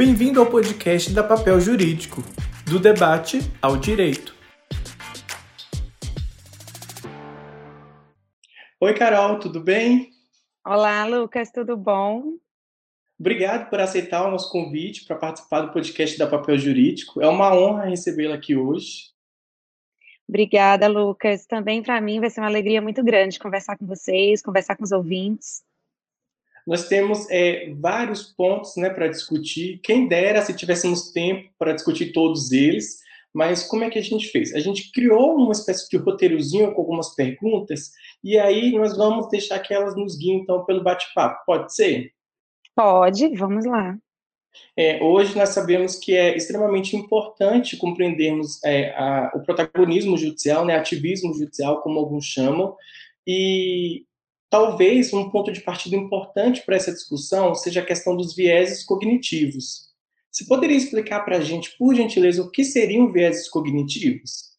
Bem-vindo ao podcast da Papel Jurídico, do debate ao direito. Oi, Carol, tudo bem? Olá, Lucas, tudo bom? Obrigado por aceitar o nosso convite para participar do podcast da Papel Jurídico. É uma honra recebê-la aqui hoje. Obrigada, Lucas. Também para mim vai ser uma alegria muito grande conversar com vocês, conversar com os ouvintes. Nós temos é, vários pontos né, para discutir. Quem dera se tivéssemos tempo para discutir todos eles, mas como é que a gente fez? A gente criou uma espécie de roteirozinho com algumas perguntas, e aí nós vamos deixar que elas nos guiem então pelo bate-papo. Pode ser? Pode, vamos lá. É, hoje nós sabemos que é extremamente importante compreendermos é, a, o protagonismo judicial, né, ativismo judicial, como alguns chamam, e talvez um ponto de partida importante para essa discussão seja a questão dos vieses cognitivos. Você poderia explicar para a gente, por gentileza, o que seriam vieses cognitivos?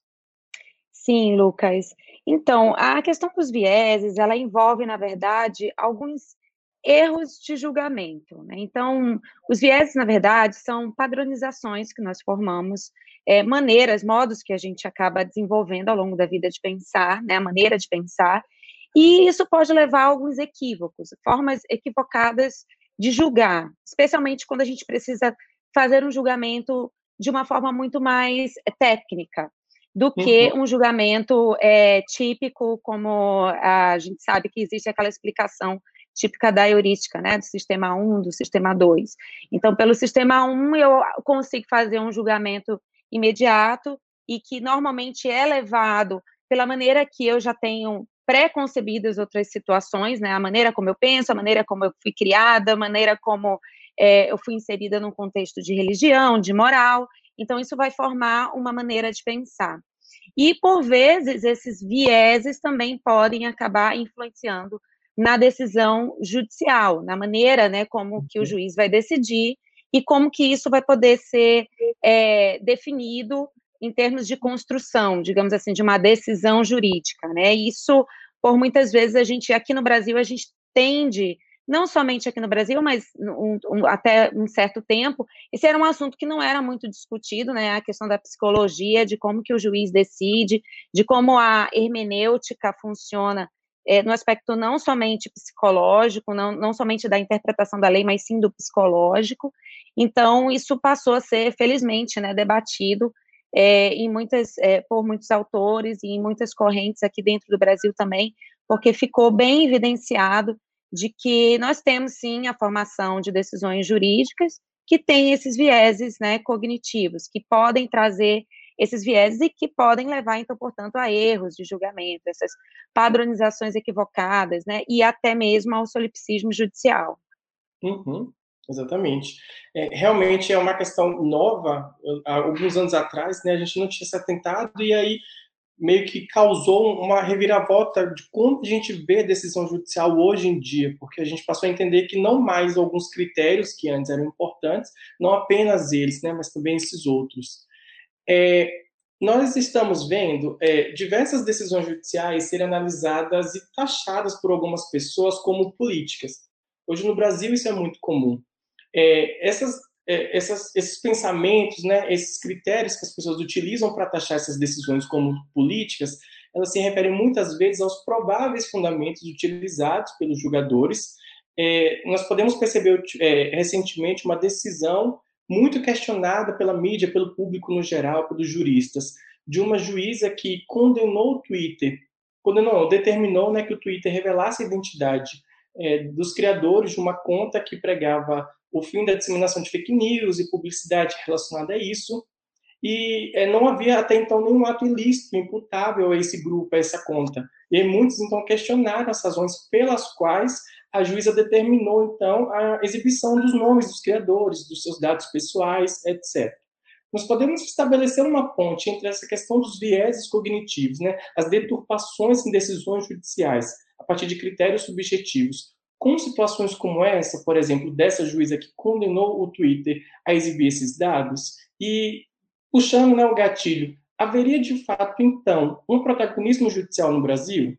Sim, Lucas. Então, a questão dos vieses, ela envolve, na verdade, alguns erros de julgamento. Né? Então, os vieses, na verdade, são padronizações que nós formamos, é, maneiras, modos que a gente acaba desenvolvendo ao longo da vida de pensar, né? a maneira de pensar, e isso pode levar a alguns equívocos, formas equivocadas de julgar, especialmente quando a gente precisa fazer um julgamento de uma forma muito mais técnica do que uhum. um julgamento é, típico, como a gente sabe que existe aquela explicação típica da heurística, né, do sistema 1, do sistema 2. Então, pelo sistema 1, eu consigo fazer um julgamento imediato e que normalmente é levado pela maneira que eu já tenho pré-concebidas outras situações, né, a maneira como eu penso, a maneira como eu fui criada, a maneira como é, eu fui inserida num contexto de religião, de moral, então isso vai formar uma maneira de pensar. E, por vezes, esses vieses também podem acabar influenciando na decisão judicial, na maneira né, como que o uhum. juiz vai decidir e como que isso vai poder ser é, definido em termos de construção, digamos assim, de uma decisão jurídica, né? Isso, por muitas vezes, a gente, aqui no Brasil, a gente tende, não somente aqui no Brasil, mas um, um, até um certo tempo, esse era um assunto que não era muito discutido, né? A questão da psicologia, de como que o juiz decide, de como a hermenêutica funciona é, no aspecto não somente psicológico, não, não somente da interpretação da lei, mas sim do psicológico. Então, isso passou a ser, felizmente, né, debatido é, em muitas, é, por muitos autores e em muitas correntes aqui dentro do Brasil também, porque ficou bem evidenciado de que nós temos, sim, a formação de decisões jurídicas que têm esses vieses né, cognitivos, que podem trazer esses vieses e que podem levar, então, portanto, a erros de julgamento, essas padronizações equivocadas, né, e até mesmo ao solipsismo judicial. Uhum, exatamente. É, realmente é uma questão nova. Há alguns anos atrás, né, a gente não tinha se atentado e aí meio que causou uma reviravolta de como a gente vê a decisão judicial hoje em dia, porque a gente passou a entender que não mais alguns critérios que antes eram importantes, não apenas eles, né, mas também esses outros. É, nós estamos vendo é, diversas decisões judiciais serem analisadas e taxadas por algumas pessoas como políticas. Hoje no Brasil isso é muito comum. É, essas, é, essas, esses pensamentos, né, esses critérios que as pessoas utilizam para taxar essas decisões como políticas, elas se referem muitas vezes aos prováveis fundamentos utilizados pelos julgadores. É, nós podemos perceber é, recentemente uma decisão muito questionada pela mídia, pelo público no geral, pelos juristas, de uma juíza que condenou o Twitter, condenou, determinou né, que o Twitter revelasse a identidade é, dos criadores de uma conta que pregava o fim da disseminação de fake news e publicidade relacionada a isso, e é, não havia até então nenhum ato ilícito imputável a esse grupo, a essa conta. E muitos então questionaram as razões pelas quais a juíza determinou, então, a exibição dos nomes dos criadores, dos seus dados pessoais, etc. Nós podemos estabelecer uma ponte entre essa questão dos vieses cognitivos, né, as deturpações em decisões judiciais, a partir de critérios subjetivos, com situações como essa, por exemplo, dessa juíza que condenou o Twitter a exibir esses dados, e puxando né, o gatilho, haveria de fato, então, um protagonismo judicial no Brasil?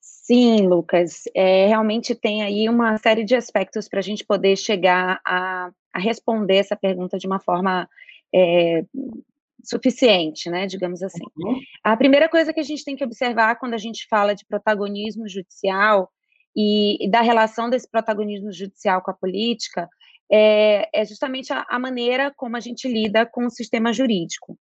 Sim, Lucas, é, realmente tem aí uma série de aspectos para a gente poder chegar a, a, responder essa pergunta de uma forma é, suficiente, né, digamos assim. Uhum. A primeira coisa que a gente tem que observar quando a gente fala de protagonismo judicial e, e da relação desse protagonismo judicial com a política é, é justamente a, a maneira como a gente lida com o sistema jurídico.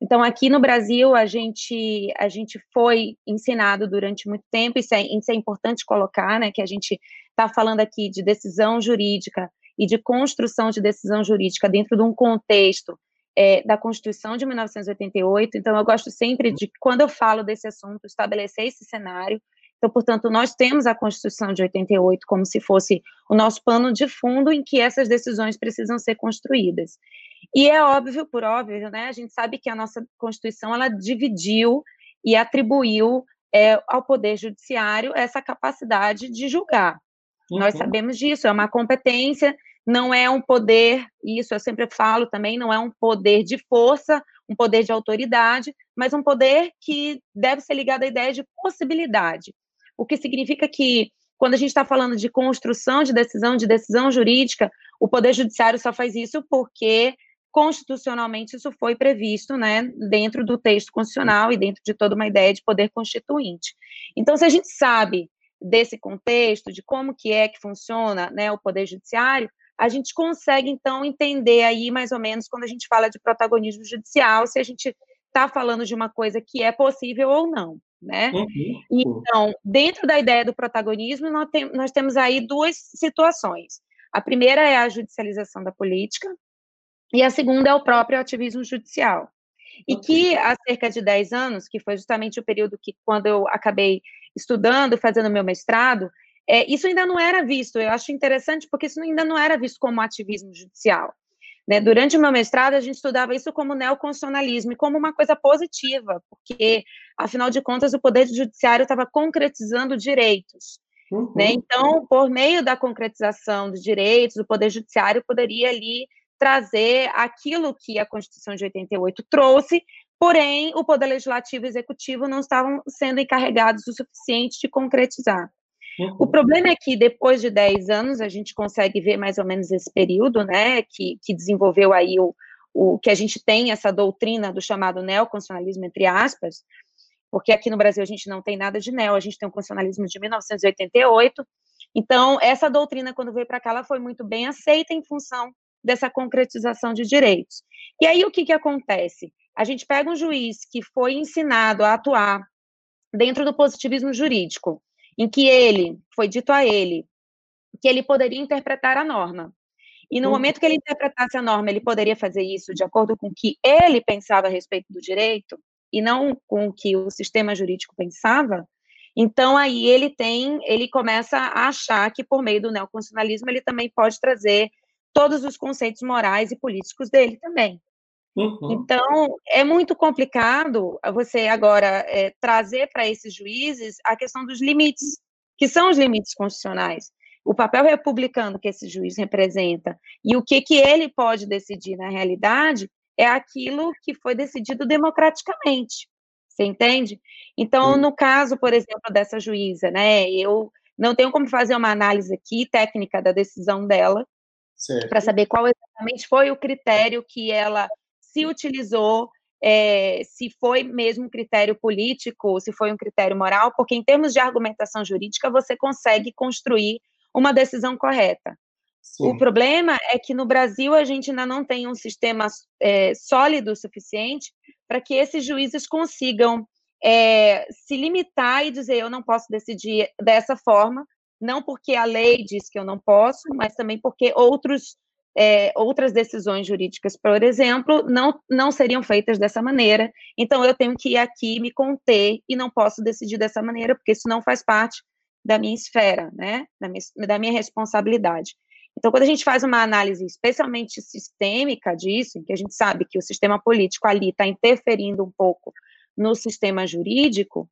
Então, aqui no Brasil, a gente, a gente foi ensinado durante muito tempo, isso é, isso é importante colocar, né, que a gente está falando aqui de decisão jurídica e de construção de decisão jurídica dentro de um contexto é, da Constituição de 1988. Então, eu gosto sempre de, quando eu falo desse assunto, estabelecer esse cenário. Então, portanto, nós temos a Constituição de 88 como se fosse o nosso pano de fundo em que essas decisões precisam ser construídas. E é óbvio, por óbvio, né? A gente sabe que a nossa Constituição ela dividiu e atribuiu é, ao Poder Judiciário essa capacidade de julgar. Uhum. Nós sabemos disso, é uma competência, não é um poder, isso eu sempre falo também, não é um poder de força, um poder de autoridade, mas um poder que deve ser ligado à ideia de possibilidade. O que significa que, quando a gente está falando de construção de decisão, de decisão jurídica, o Poder Judiciário só faz isso porque constitucionalmente isso foi previsto, né, dentro do texto constitucional e dentro de toda uma ideia de poder constituinte. Então, se a gente sabe desse contexto, de como que é que funciona, né, o poder judiciário, a gente consegue então entender aí mais ou menos quando a gente fala de protagonismo judicial, se a gente está falando de uma coisa que é possível ou não, né? Uhum. Então, dentro da ideia do protagonismo, nós, tem, nós temos aí duas situações. A primeira é a judicialização da política, e a segunda é o próprio ativismo judicial. E que há cerca de 10 anos, que foi justamente o período que, quando eu acabei estudando, fazendo meu mestrado, é, isso ainda não era visto. Eu acho interessante porque isso ainda não era visto como ativismo judicial. Né? Durante o meu mestrado, a gente estudava isso como neoconstitucionalismo e como uma coisa positiva, porque, afinal de contas, o Poder Judiciário estava concretizando direitos. Uhum. Né? Então, por meio da concretização dos direitos, o Poder Judiciário poderia ali trazer aquilo que a Constituição de 88 trouxe, porém o Poder Legislativo e Executivo não estavam sendo encarregados o suficiente de concretizar. O problema é que depois de 10 anos a gente consegue ver mais ou menos esse período, né, que, que desenvolveu aí o, o que a gente tem essa doutrina do chamado neoconstitucionalismo entre aspas, porque aqui no Brasil a gente não tem nada de neo, a gente tem um constitucionalismo de 1988. Então, essa doutrina, quando veio para cá, ela foi muito bem aceita em função dessa concretização de direitos. E aí o que, que acontece? A gente pega um juiz que foi ensinado a atuar dentro do positivismo jurídico, em que ele, foi dito a ele, que ele poderia interpretar a norma. E no uhum. momento que ele interpretasse a norma, ele poderia fazer isso de acordo com o que ele pensava a respeito do direito, e não com o que o sistema jurídico pensava, então aí ele tem, ele começa a achar que por meio do neoconstitucionalismo ele também pode trazer todos os conceitos morais e políticos dele também. Uhum. Então, é muito complicado você agora é, trazer para esses juízes a questão dos limites, que são os limites constitucionais. O papel republicano que esse juiz representa e o que, que ele pode decidir na realidade é aquilo que foi decidido democraticamente. Você entende? Então, no caso, por exemplo, dessa juíza, né, eu não tenho como fazer uma análise aqui técnica da decisão dela, para saber qual exatamente foi o critério que ela se utilizou, é, se foi mesmo um critério político, se foi um critério moral, porque em termos de argumentação jurídica você consegue construir uma decisão correta. Sim. O problema é que no Brasil a gente ainda não tem um sistema é, sólido o suficiente para que esses juízes consigam é, se limitar e dizer eu não posso decidir dessa forma, não porque a lei diz que eu não posso, mas também porque outros, é, outras decisões jurídicas, por exemplo, não, não seriam feitas dessa maneira. Então, eu tenho que ir aqui me conter e não posso decidir dessa maneira, porque isso não faz parte da minha esfera, né? Da minha, da minha responsabilidade. Então, quando a gente faz uma análise especialmente sistêmica disso, em que a gente sabe que o sistema político ali está interferindo um pouco no sistema jurídico,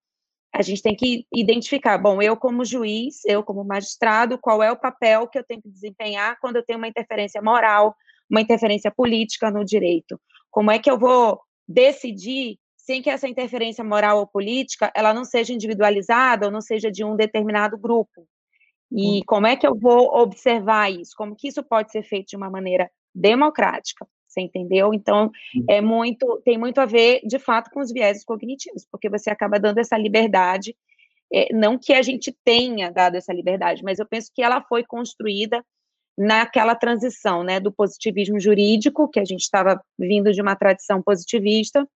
a gente tem que identificar, bom, eu como juiz, eu como magistrado, qual é o papel que eu tenho que desempenhar quando eu tenho uma interferência moral, uma interferência política no direito? Como é que eu vou decidir sem que essa interferência moral ou política ela não seja individualizada ou não seja de um determinado grupo. E hum. como é que eu vou observar isso? Como que isso pode ser feito de uma maneira democrática? Você entendeu? Então, hum. é muito, tem muito a ver, de fato, com os vieses cognitivos, porque você acaba dando essa liberdade, é, não que a gente tenha dado essa liberdade, mas eu penso que ela foi construída naquela transição, né, do positivismo jurídico, que a gente estava vindo de uma tradição positivista,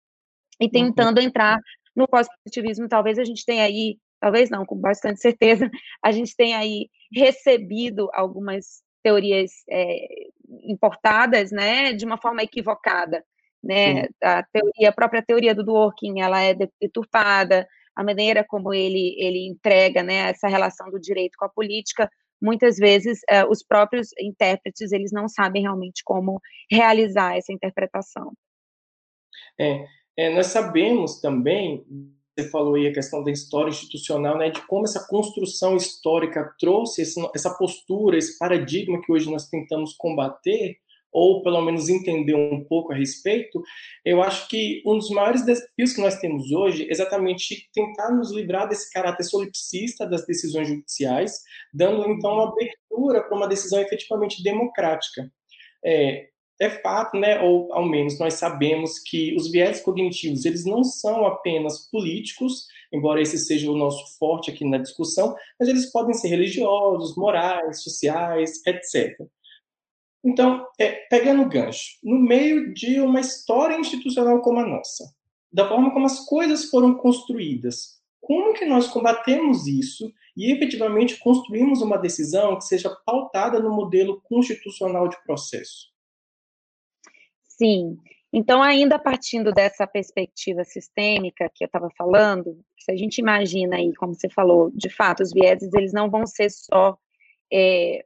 e uhum. tentando uhum. entrar no pós-positivismo, talvez a gente tenha aí, talvez não, com bastante certeza, a gente tenha aí recebido algumas teorias é, importadas, né, de uma forma equivocada, né, a teoria, a própria teoria do Dworkin, ela é deturpada, a maneira como ele, ele entrega, né, essa relação do direito com a política muitas vezes uh, os próprios intérpretes eles não sabem realmente como realizar essa interpretação. É, é, nós sabemos também, você falou aí a questão da história institucional, né, de como essa construção histórica trouxe esse, essa postura, esse paradigma que hoje nós tentamos combater, ou pelo menos entender um pouco a respeito, eu acho que um dos maiores desafios que nós temos hoje é exatamente tentar nos livrar desse caráter solipsista das decisões judiciais, dando então uma abertura para uma decisão efetivamente democrática. É, é fato, né, ou ao menos nós sabemos que os viés cognitivos, eles não são apenas políticos, embora esse seja o nosso forte aqui na discussão, mas eles podem ser religiosos, morais, sociais, etc. Então, é, pegando o gancho, no meio de uma história institucional como a nossa, da forma como as coisas foram construídas, como que nós combatemos isso e efetivamente construímos uma decisão que seja pautada no modelo constitucional de processo? Sim. Então, ainda partindo dessa perspectiva sistêmica que eu estava falando, se a gente imagina aí, como você falou, de fato, os vieses eles não vão ser só é,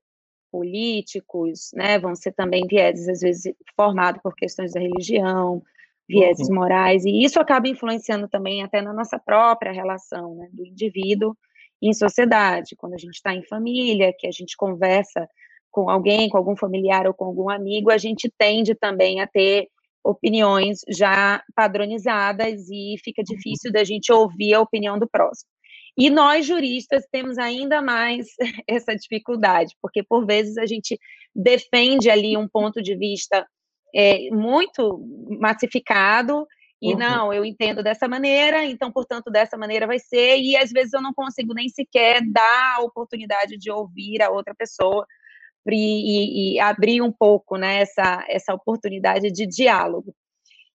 políticos, né, vão ser também vieses, às vezes, formados por questões da religião, vieses uhum. morais, e isso acaba influenciando também até na nossa própria relação, né, do indivíduo em sociedade, quando a gente está em família, que a gente conversa com alguém, com algum familiar ou com algum amigo, a gente tende também a ter opiniões já padronizadas e fica difícil da gente ouvir a opinião do próximo. E nós, juristas, temos ainda mais essa dificuldade, porque por vezes a gente defende ali um ponto de vista é, muito massificado, e uhum. não, eu entendo dessa maneira, então, portanto, dessa maneira vai ser, e às vezes eu não consigo nem sequer dar a oportunidade de ouvir a outra pessoa e, e, abrir um pouco né, essa, essa oportunidade de diálogo.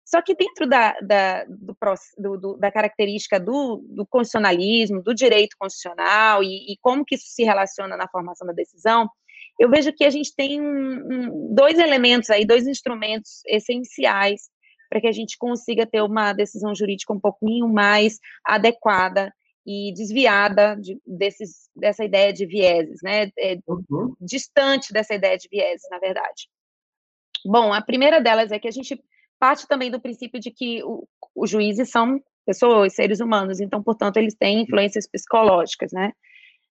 Só que dentro da, da, do, do, da característica do, do, constitucionalismo, do direito constitucional e, e, como que isso se relaciona na formação da decisão, eu vejo que a gente tem um, um, dois elementos aí, dois instrumentos essenciais para que a gente consiga ter uma decisão jurídica um pouquinho mais adequada e desviada de, desses, dessa ideia de vieses, né? É, uhum. Distante dessa ideia de vieses, na verdade. Bom, a primeira delas é que a gente parte também do princípio de que o, os juízes são pessoas, seres humanos, então, portanto, eles têm influências psicológicas, né?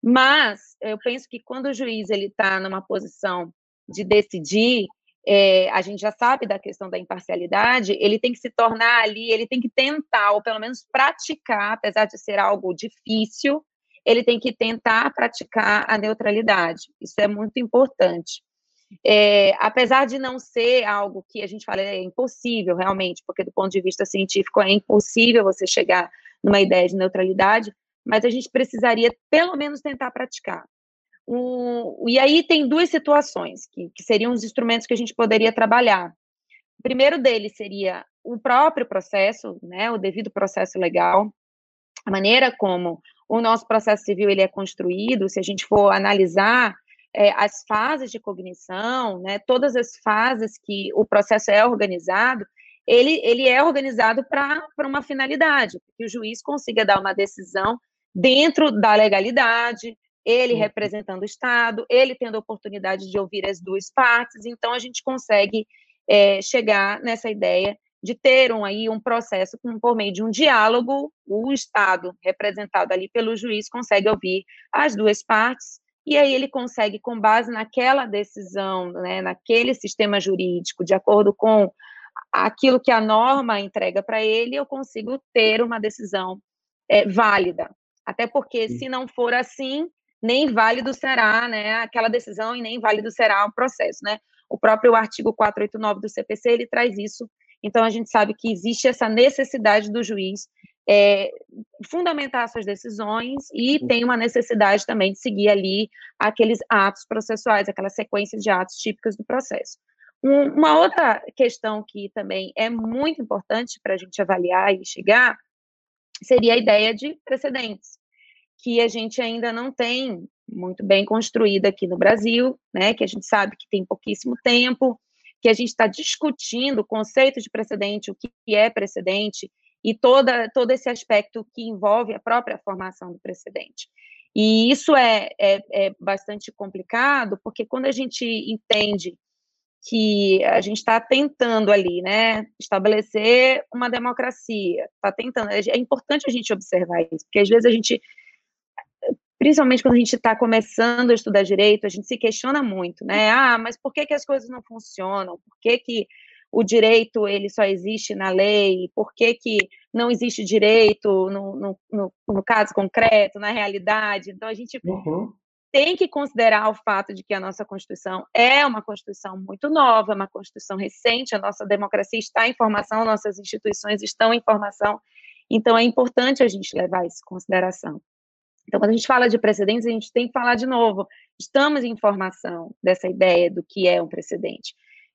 Mas eu penso que quando o juiz ele está numa posição de decidir, é, a gente já sabe da questão da imparcialidade, ele tem que se tornar ali, ele tem que tentar, ou pelo menos praticar, apesar de ser algo difícil, ele tem que tentar praticar a neutralidade. Isso é muito importante. É, apesar de não ser algo que a gente fala é impossível realmente, porque do ponto de vista científico é impossível você chegar numa ideia de neutralidade, mas a gente precisaria pelo menos tentar praticar. Um, e aí tem duas situações que, que seriam os instrumentos que a gente poderia trabalhar. O primeiro deles seria o próprio processo, né, o devido processo legal, a maneira como o nosso processo civil ele é construído, se a gente for analisar é, as fases de cognição, né, todas as fases que o processo é organizado, ele, ele é organizado para uma finalidade, que o juiz consiga dar uma decisão dentro da legalidade, ele representando o Estado, ele tendo a oportunidade de ouvir as duas partes, então a gente consegue é, chegar nessa ideia de ter um, aí um processo por meio de um diálogo, o Estado, representado ali pelo juiz, consegue ouvir as duas partes e aí ele consegue, com base naquela decisão, né, naquele sistema jurídico, de acordo com aquilo que a norma entrega para ele, eu consigo ter uma decisão é, válida. Até porque, se não for assim, nem válido será né, aquela decisão e nem válido será o processo. Né? O próprio artigo 489 do CPC, ele traz isso. Então, a gente sabe que existe essa necessidade do juiz é, fundamentar suas decisões e tem uma necessidade também de seguir ali aqueles atos processuais, aquelas sequências de atos típicas do processo. Um, uma outra questão que também é muito importante para a gente avaliar e chegar seria a ideia de precedentes, que a gente ainda não tem muito bem construída aqui no Brasil, né, que a gente sabe que tem pouquíssimo tempo, que a gente está discutindo o conceito de precedente, o que é precedente, e toda, todo esse aspecto que envolve a própria formação do precedente. E isso é, é, é bastante complicado, porque quando a gente entende que a gente está tentando ali, né, estabelecer uma democracia, está tentando, é, é importante a gente observar isso, porque às vezes a gente, principalmente quando a gente está começando a estudar direito, a gente se questiona muito, né, ah, mas por que que as coisas não funcionam, por que que o direito ele só existe na lei, por que, que não existe direito no, no, no, no caso concreto, na realidade. Então, a gente uhum. tem que considerar o fato de que a nossa Constituição é uma Constituição muito nova, é uma Constituição recente, a nossa democracia está em formação, nossas instituições estão em formação, então é importante a gente levar isso em consideração. Então, quando a gente fala de precedentes, a gente tem que falar de novo, estamos em formação dessa ideia do que é um precedente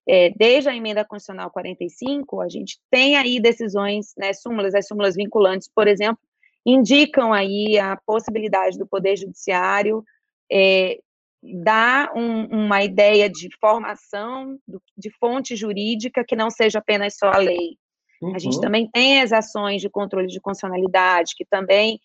é, desde a emenda constitucional 45, a gente tem aí decisões, né, súmulas, as súmulas vinculantes, por exemplo, indicam aí a possibilidade do Poder Judiciário é, dar um, uma ideia de formação do, de fonte jurídica que não seja apenas só a lei. Uhum. A gente uhum. também tem as ações de controle de constitucionalidade, que também,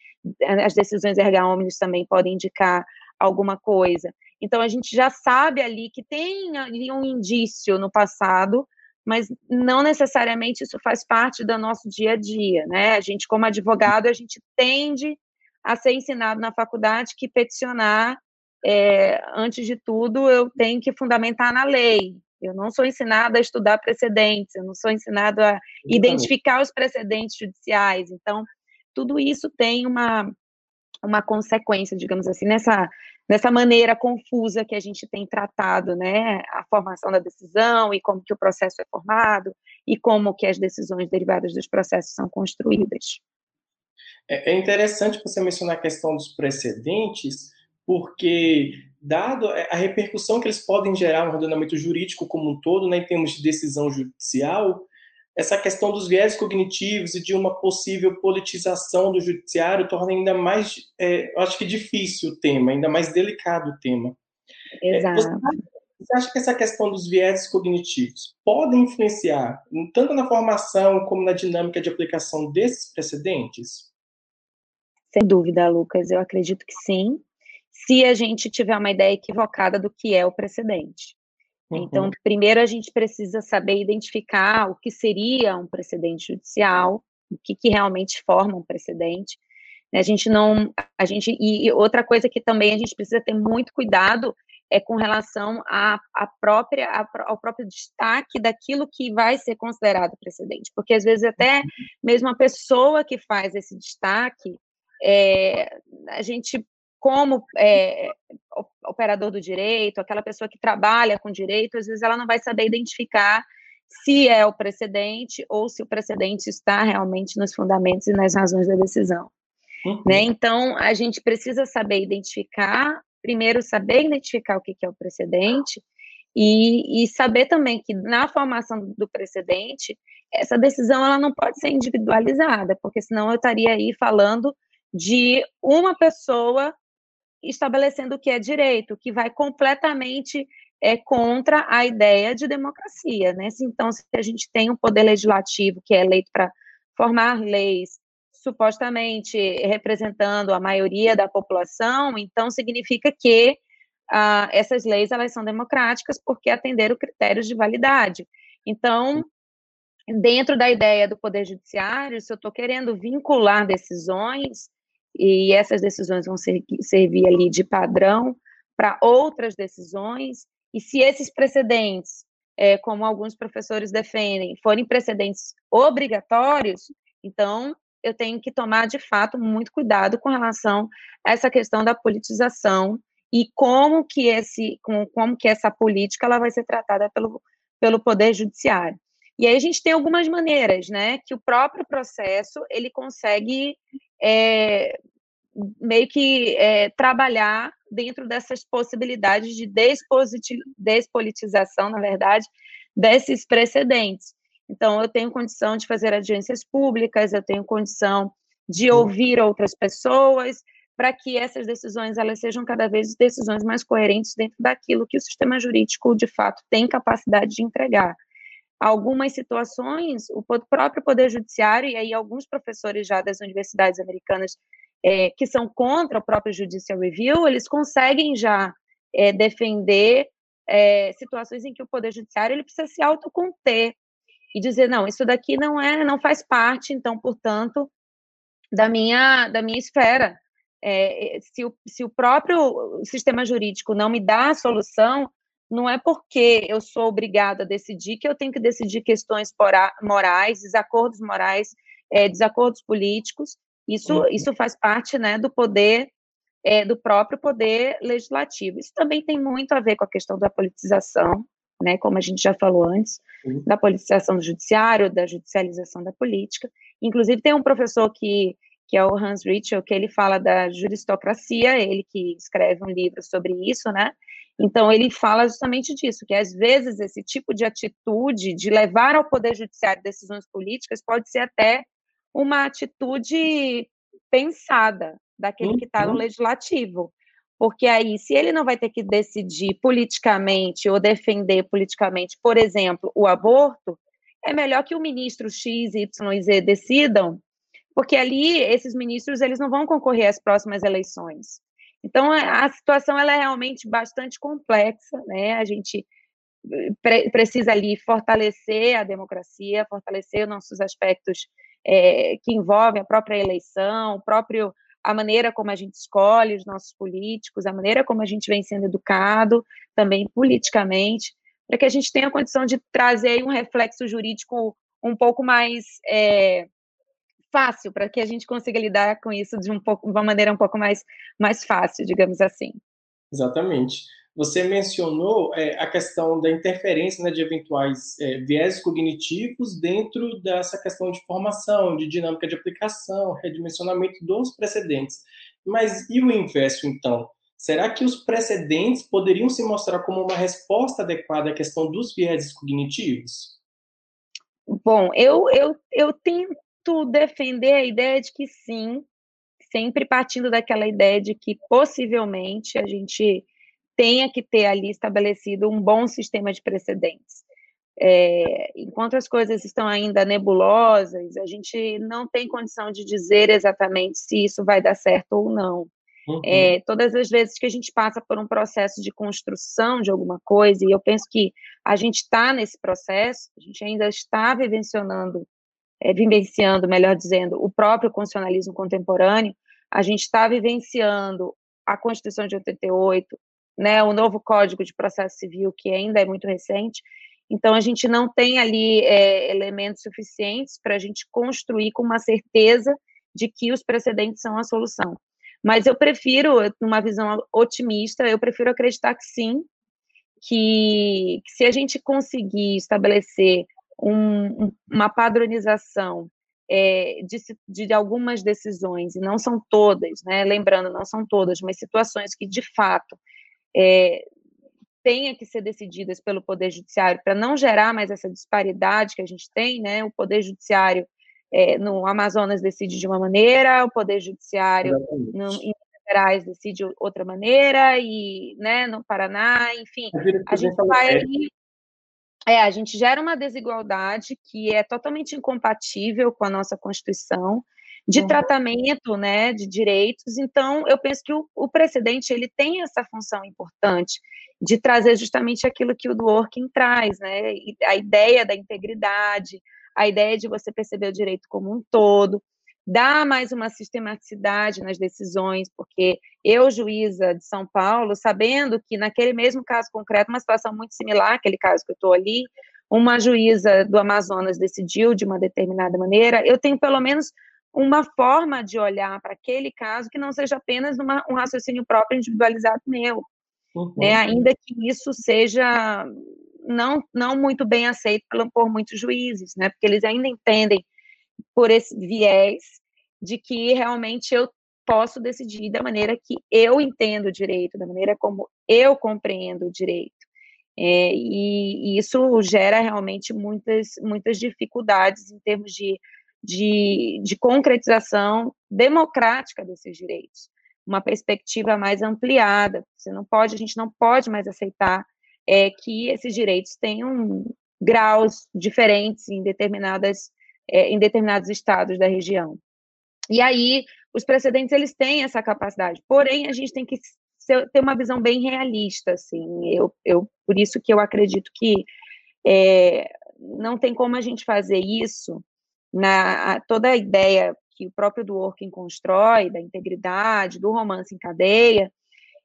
as decisões erga omnes também podem indicar alguma coisa. Então, a gente já sabe ali que tem ali um indício no passado, mas não necessariamente isso faz parte do nosso dia a dia, né? A gente, como advogado, a gente tende a ser ensinado na faculdade que peticionar, é, antes de tudo, eu tenho que fundamentar na lei. Eu não sou ensinada a estudar precedentes, eu não sou ensinado a identificar os precedentes judiciais. Então, tudo isso tem uma, uma consequência, digamos assim, nessa nessa maneira confusa que a gente tem tratado, né, a formação da decisão e como que o processo é formado e como que as decisões derivadas dos processos são construídas. É, é interessante você mencionar a questão dos precedentes, porque dado a repercussão que eles podem gerar no ordenamento jurídico como um todo, né, em termos de decisão judicial, essa questão dos viés cognitivos e de uma possível politização do judiciário torna ainda mais, é, acho que difícil o tema, ainda mais delicado o tema. É, Exato. Você, você acha que essa questão dos viés cognitivos pode influenciar tanto na formação como na dinâmica de aplicação desses precedentes? Sem dúvida, Lucas, eu acredito que sim, se a gente tiver uma ideia equivocada do que é o precedente. Então, uhum. primeiro a gente precisa saber identificar o que seria um precedente judicial, o que, que realmente forma um precedente. Né? A gente não, a gente e outra coisa que também a gente precisa ter muito cuidado é com relação à, à própria, ao próprio destaque daquilo que vai ser considerado precedente, porque às vezes até uhum. mesmo a pessoa que faz esse destaque, é, a gente como é, operador do direito, aquela pessoa que trabalha com direito, às vezes ela não vai saber identificar se é o precedente ou se o precedente está realmente nos fundamentos e nas razões da decisão. Uhum. Né? Então, a gente precisa saber identificar, primeiro, saber identificar o que é o precedente, e, e, saber também que na formação do precedente, essa decisão ela não pode ser individualizada, porque senão eu estaria aí falando de uma pessoa estabelecendo o que é direito, que vai completamente é, contra a ideia de democracia. Né? Então, se a gente tem um poder legislativo que é eleito para formar leis, supostamente representando a maioria da população, então significa que ah, essas leis elas são democráticas porque atenderam critérios de validade. Então, dentro da ideia do poder judiciário, se eu estou querendo vincular decisões e essas decisões vão ser, servir ali de padrão para outras decisões, e se esses precedentes é, como alguns professores defendem, forem precedentes obrigatórios, então eu tenho que tomar de fato muito cuidado com relação a essa questão da politização e como que esse como, que essa política ela vai ser tratada pelo, pelo poder judiciário. E aí a gente tem algumas maneiras, né, que o próprio processo ele consegue é, meio que é, trabalhar dentro dessas possibilidades de despolitização, na verdade, desses precedentes. Então, eu tenho condição de fazer audiências públicas, eu tenho condição de ouvir outras pessoas, para que essas decisões elas sejam cada vez decisões mais coerentes dentro daquilo que o sistema jurídico, de fato, tem capacidade de entregar. Algumas situações, o próprio Poder Judiciário, e aí alguns professores já das universidades americanas é, que são contra o próprio Judicial Review, eles conseguem já é, defender é, situações em que o Poder Judiciário ele precisa se autoconter e dizer, não, isso daqui não é, não faz parte, então, portanto, da minha, da minha esfera. É, se, o, se o próprio sistema jurídico não me dá a solução, não é porque eu sou obrigada a decidir que eu tenho que decidir questões morais, desacordos morais, é, desacordos políticos, isso, uhum. isso faz parte né, do poder, é, do próprio poder legislativo. Isso também tem muito a ver com a questão da politização, né, como a gente já falou antes, uhum. da politização do judiciário, da judicialização da política. Inclusive, tem um professor que, que é o Hans Ritchell, que ele fala da juristocracia, ele que escreve um livro sobre isso, né? Então, ele fala justamente disso, que às vezes esse tipo de atitude de levar ao Poder Judiciário decisões políticas pode ser até uma atitude pensada daquele que está no uhum. legislativo. Porque aí, se ele não vai ter que decidir politicamente ou defender politicamente, por exemplo, o aborto, é melhor que o ministro X, Y e Z decidam, porque ali esses ministros eles não vão concorrer às próximas eleições. Então a, situação ela é realmente bastante complexa, né? A gente eh, pre precisa ali fortalecer a democracia, fortalecer os nossos aspectos é, que envolvem a própria eleição, próprio a maneira como a gente escolhe os nossos políticos, a maneira como a gente vem sendo educado, também politicamente, para que a gente tenha a condição de trazer um reflexo jurídico um pouco mais é, fácil, para que a gente consiga lidar com isso de, um pouco, uma maneira um pouco mais, mais fácil, digamos assim. Exatamente. Você mencionou é, a questão da interferência né, de eventuais é, viés cognitivos dentro dessa questão de formação, de dinâmica de aplicação, redimensionamento dos precedentes. Mas e o inverso, então? Será que os precedentes poderiam se mostrar como uma resposta adequada à questão dos viés cognitivos? Bom, eu, eu, eu defender a ideia de que sim, sempre partindo daquela ideia de que possivelmente a gente tenha que ter ali estabelecido um bom sistema de precedentes. É, enquanto as coisas estão ainda nebulosas, a gente não tem condição de dizer exatamente se isso vai dar certo ou não. Uhum. É, todas as vezes que a gente passa por um processo de construção de alguma coisa, e eu penso que a gente está nesse processo, a gente ainda está vivenciando, é, vivenciando, melhor dizendo, o próprio constitucionalismo contemporâneo, a gente está vivenciando a Constituição de 88, né, o novo Código de Processo Civil, que ainda é muito recente. Então, a gente não tem ali é, elementos suficientes para a gente construir com uma certeza de que os precedentes são a solução. Mas eu prefiro, numa visão otimista, eu prefiro acreditar que sim, que, que se a gente conseguir estabelecer um, uma padronização é, de, de, algumas decisões, e não são todas, né? lembrando, não são todas, mas situações que de fato é, tenha que ser decididas pelo Poder Judiciário para não gerar mais essa disparidade que a gente tem, né? O Poder Judiciário é, no Amazonas decide de uma maneira, o Poder Judiciário no, em Minas Gerais decide outra maneira, e né, no Paraná, enfim, a gente vai aí. É, a gente gera uma desigualdade que é totalmente incompatível com a nossa Constituição, de uhum. tratamento, né, de direitos. Então, eu penso que o, o, precedente ele tem essa função importante de trazer justamente aquilo que o Dworkin traz, né, a ideia da integridade, a ideia de você perceber o direito como um todo. Dar mais uma sistematicidade nas decisões, porque eu, juíza de São Paulo, sabendo que naquele mesmo caso concreto, uma situação muito similar àquele caso que eu estou ali, uma juíza do Amazonas decidiu de uma determinada maneira, eu tenho pelo menos uma forma de olhar para aquele caso que não seja apenas uma, um raciocínio próprio individualizado meu, uhum. né? ainda que isso seja não, não muito bem aceito por, por muitos juízes, né? porque eles ainda entendem por esse viés de que realmente eu posso decidir da maneira que eu entendo o direito, da maneira como eu compreendo o direito. É, e, e, isso gera realmente muitas, muitas dificuldades em termos de, de, de concretização democrática desses direitos, uma perspectiva mais ampliada. Você não pode, a gente não pode mais aceitar é, que esses direitos tenham graus diferentes em determinadas é, em determinados estados da região. E aí, os precedentes, eles têm essa capacidade, porém, a gente tem que ser, ter uma visão bem realista, assim, eu, eu, por isso que eu acredito que é, não tem como a gente fazer isso na toda a ideia que o próprio Dworkin constrói, da integridade, do romance em cadeia,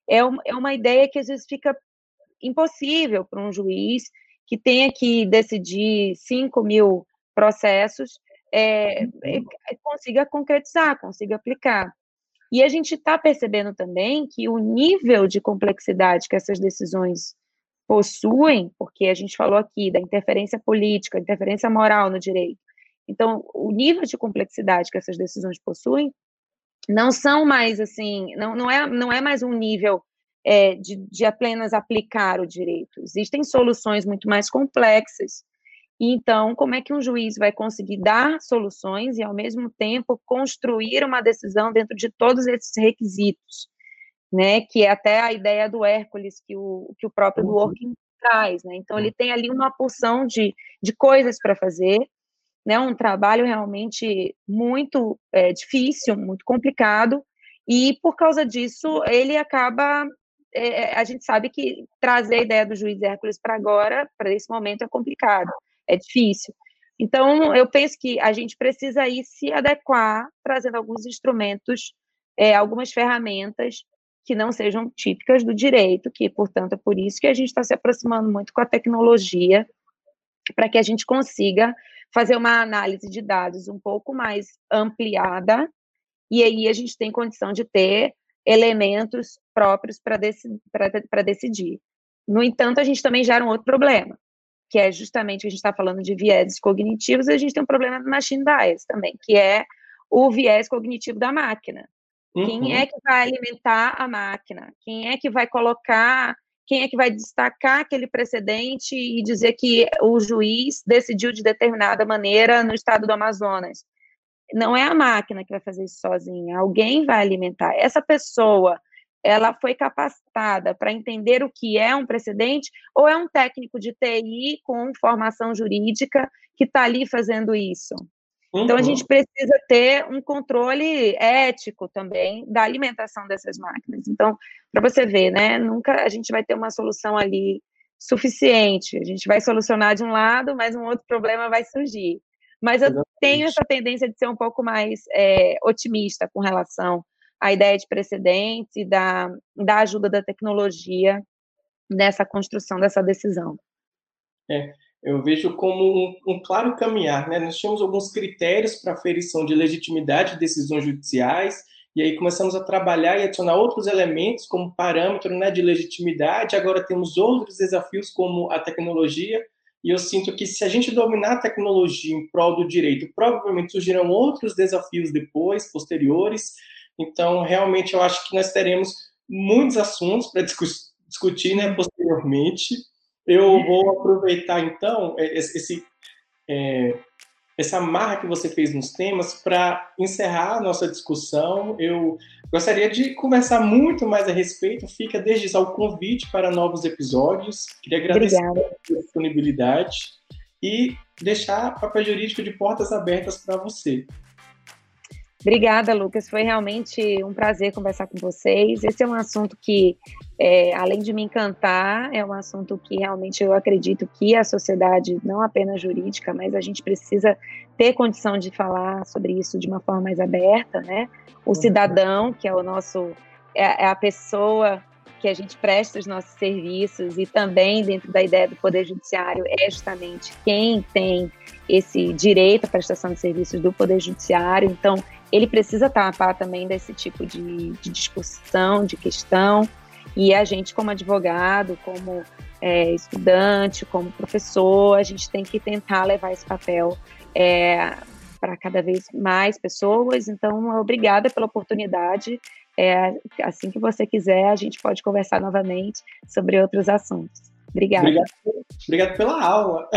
é, um, é uma ideia que às vezes fica impossível para um juiz que tenha que decidir 5 mil processos, é, consiga concretizar, consiga aplicar. E a gente está percebendo também que o nível de complexidade que essas decisões possuem, porque a gente falou aqui da interferência política, interferência moral no direito. Então, o nível de complexidade que essas decisões possuem não são mais assim, não, não, é, não é mais um nível é, de, de apenas aplicar o direito. Existem soluções muito mais complexas então, como é que um juiz vai conseguir dar soluções e, ao mesmo tempo, construir uma decisão dentro de todos esses requisitos, né? Que é até a ideia do Hércules que o, que o próprio uhum. Dworkin traz, né? Então, ele tem ali uma porção de, de coisas para fazer, né? Um trabalho realmente muito é, difícil, muito complicado, e por causa disso, ele acaba é, a gente sabe que trazer a ideia do juiz Hércules para agora, para esse momento, é complicado é difícil. Então, eu penso que a gente precisa aí se adequar, trazendo alguns instrumentos, é, algumas ferramentas que não sejam típicas do direito, que, portanto, é por isso que a gente está se aproximando muito com a tecnologia, para que a gente consiga fazer uma análise de dados um pouco mais ampliada, e aí a gente tem condição de ter elementos próprios para decidir. No entanto, a gente também gera um outro problema, que é justamente a gente está falando de viéses cognitivos, a gente tem um problema do machine bias também, que é o viés cognitivo da máquina. Uhum. Quem é que vai alimentar a máquina? Quem é que vai colocar, quem é que vai destacar aquele precedente e dizer que o juiz decidiu de determinada maneira no estado do Amazonas? Não é a máquina que vai fazer isso sozinha, alguém vai alimentar. Essa pessoa ela foi capacitada para entender o que é um precedente ou é um técnico de TI com formação jurídica que está ali fazendo isso? Uhum. Então, a gente uhum. precisa ter um controle ético também da alimentação dessas máquinas. Então, para você ver, né, nunca a gente vai ter uma solução ali suficiente. A gente vai solucionar de um lado, mas um outro problema vai surgir. Mas eu Exatamente. tenho essa tendência de ser um pouco mais é, otimista com relação a ideia de precedentes e da, da ajuda da tecnologia nessa construção dessa decisão. É, eu vejo como um, um claro caminhar. Né? Nós tínhamos alguns critérios para aferição de legitimidade de decisões judiciais, e aí começamos a trabalhar e adicionar outros elementos como parâmetro né, de legitimidade. Agora temos outros desafios como a tecnologia, e eu sinto que se a gente dominar a tecnologia em prol do direito, provavelmente surgirão outros desafios depois, posteriores, então, realmente, eu acho que nós teremos muitos assuntos para discutir né, posteriormente. Eu vou aproveitar, então, é, esse, é, essa marra que você fez nos temas para encerrar a nossa discussão. Eu gostaria de conversar muito mais a respeito. Fica desde já o convite para novos episódios. Queria agradecer Obrigada. a disponibilidade e deixar papel jurídico de portas abertas para você. Obrigada, Lucas. Foi realmente um prazer conversar com vocês. Esse é um assunto que é, além de me encantar, é um assunto que realmente eu acredito que a sociedade, não apenas jurídica, mas a gente precisa ter condição de falar sobre isso de uma forma mais aberta, né? O cidadão, que é o nosso, é, é a pessoa que a gente presta os nossos serviços e também dentro da ideia do poder judiciário é justamente quem tem esse direito à prestação de serviços do poder judiciário. Então, ele precisa tapar também desse tipo de, de discussão, de questão. E a gente, como advogado, como é, estudante, como professor, a gente tem que tentar levar esse papel é, para cada vez mais pessoas. Então, obrigada pela oportunidade. É, assim que você quiser, a gente pode conversar novamente sobre outros assuntos. Obrigada. Obrigado, obrigado pela aula.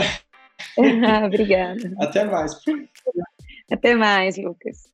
obrigada. Até mais. Até mais, Lucas.